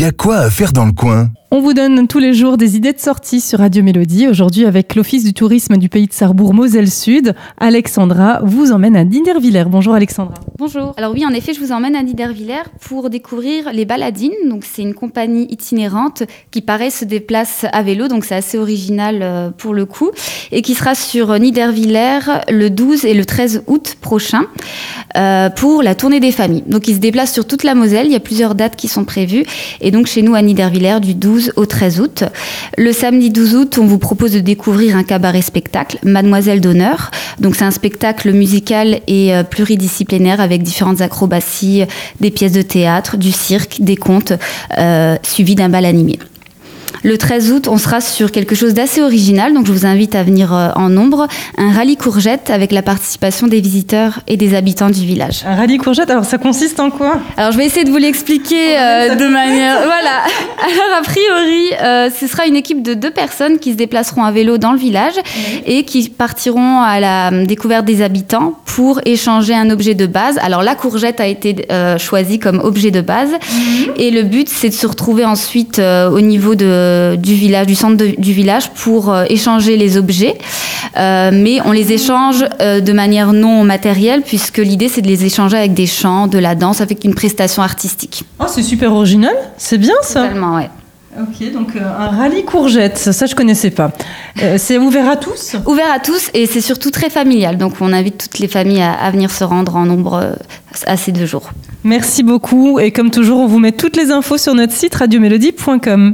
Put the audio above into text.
y a quoi à faire dans le coin? On vous donne tous les jours des idées de sortie sur Radio Mélodie. Aujourd'hui, avec l'Office du tourisme du pays de Sarrebourg, Moselle Sud, Alexandra vous emmène à Niederviller. Bonjour Alexandra. Bonjour. Alors oui, en effet, je vous emmène à Niederviller pour découvrir les Baladines. Donc c'est une compagnie itinérante qui paraît se déplace à vélo, donc c'est assez original euh, pour le coup, et qui sera sur Niederviller le 12 et le 13 août prochain euh, pour la tournée des familles. Donc ils se déplacent sur toute la Moselle. Il y a plusieurs dates qui sont prévues et donc chez nous à Niederviller du 12 au 13 août. Le samedi 12 août, on vous propose de découvrir un cabaret spectacle, Mademoiselle d'honneur. Donc c'est un spectacle musical et euh, pluridisciplinaire avec différentes acrobaties, des pièces de théâtre, du cirque, des contes, euh, suivis d'un bal animé. Le 13 août, on sera sur quelque chose d'assez original, donc je vous invite à venir euh, en nombre, un rallye courgette avec la participation des visiteurs et des habitants du village. Un rallye courgette, alors ça consiste en quoi? Alors je vais essayer de vous l'expliquer euh, de manière... Voilà. Alors a priori, euh, ce sera une équipe de deux personnes qui se déplaceront à vélo dans le village et qui partiront à la découverte des habitants pour échanger un objet de base. Alors la courgette a été choisie comme objet de base mhm. et le but c'est de se retrouver ensuite au niveau de euh, du village, du centre du village pour euh, échanger les objets. Euh, mais on les échange de manière non matérielle puisque l'idée c'est de les échanger avec des chants, de la danse, avec une prestation artistique. Oh, c'est super original, c'est bien ça. Totalement, ouais. Ok, donc un rallye courgette, ça je connaissais pas. c'est ouvert à tous? Ouvert à tous et c'est surtout très familial. Donc on invite toutes les familles à, à venir se rendre en nombre à ces deux jours. Merci beaucoup et comme toujours on vous met toutes les infos sur notre site radiomélodie.com.